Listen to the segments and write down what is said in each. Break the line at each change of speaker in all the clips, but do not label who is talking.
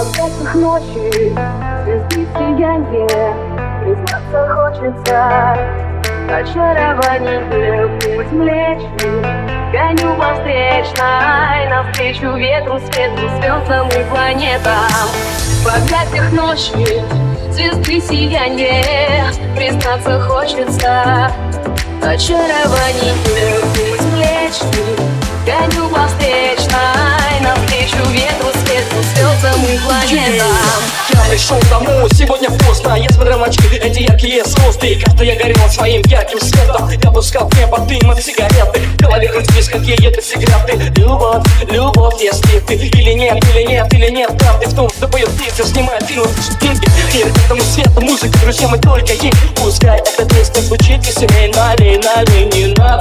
глазах ночи Звезды сияние Признаться хочется. Очарование Путь млечный Гоню по встречной Навстречу ветру, свету, звездам и планетам. В объятиях ночи Звезды сияние Признаться хочется. Очарование Путь млечный Гоню по встречной ветру, свету, звездам и планетам.
Я пришел домой, сегодня поздно Я смотрел на очки, эти яркие звезды я горел своим ярким светом. Я пускал в небо дым от сигареты. В голове крутились какие-то секреты Любовь, любовь, если ты? Или нет, или нет, или нет Правды в том, что поет птица, снимает фильм деньги. Мир этому свету, музыка, друзья, мы только ей Пускай. Эта песня звучит веселей Налей, налей, не надо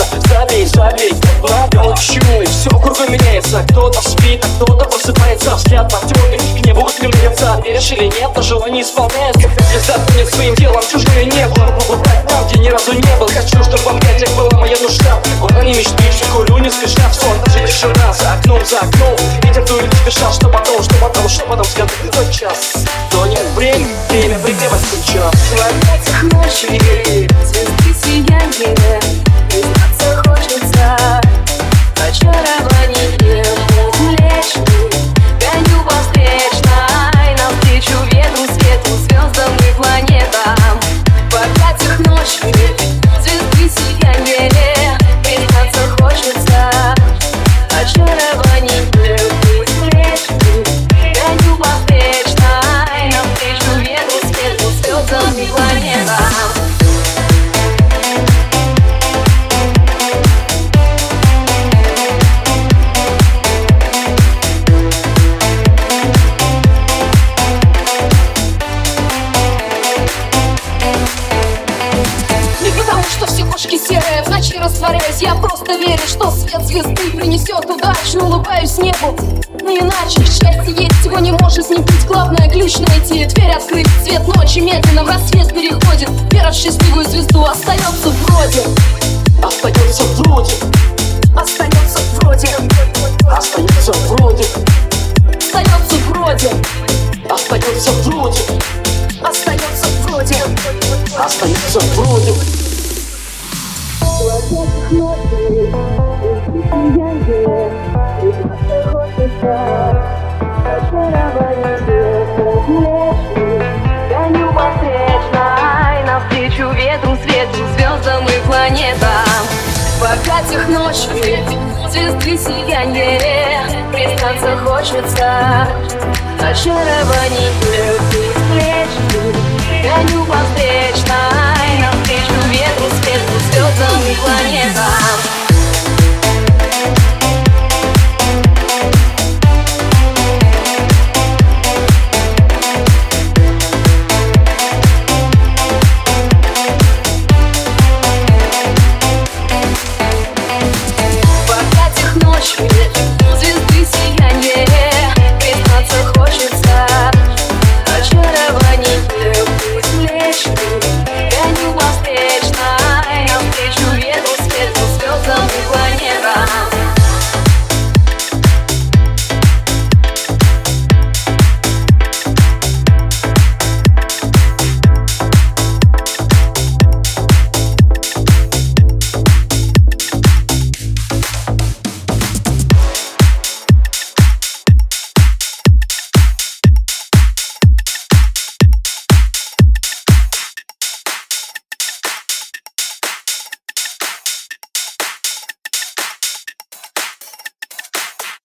Забей, ладно, молчу И все кругом меняется. Кто-то спит, а кто-то просыпается. Взгляд потемный, к небу устремляется Веришь или нет, но желание исполняется. Как звезда тонет своим делом чужое небо. Побывать там, где ни разу не был. Хочу, чтобы в объятиях была моя душа Куда не мечтаешь, курю, не спеша. В сон, даже тишина за окном, за окном. Ветер дует, спеша, что потом, что потом, что потом Скажи, тот час,
ночи
растворяюсь. Я просто верю, что свет звезды принесет удачу Улыбаюсь небу, но иначе Счастье есть, его не может ним быть Главное ключ найти, дверь открыть. Свет ночи медленно в рассвет переходит. Вера в счастливую звезду остается вроде.
Остается вроде,
Остается вроде.
Остается вроде.
Остается вроде.
Остается вроде,
Остается вроде.
Остается вроде
В объятиях ночи Звезды сияние Признаться хочется Очарование млечный Гоню по встречной Навстречу ветру, свету, звездам и планетам
В объятиях ночи
Звезды сияние Признаться хочется Очарование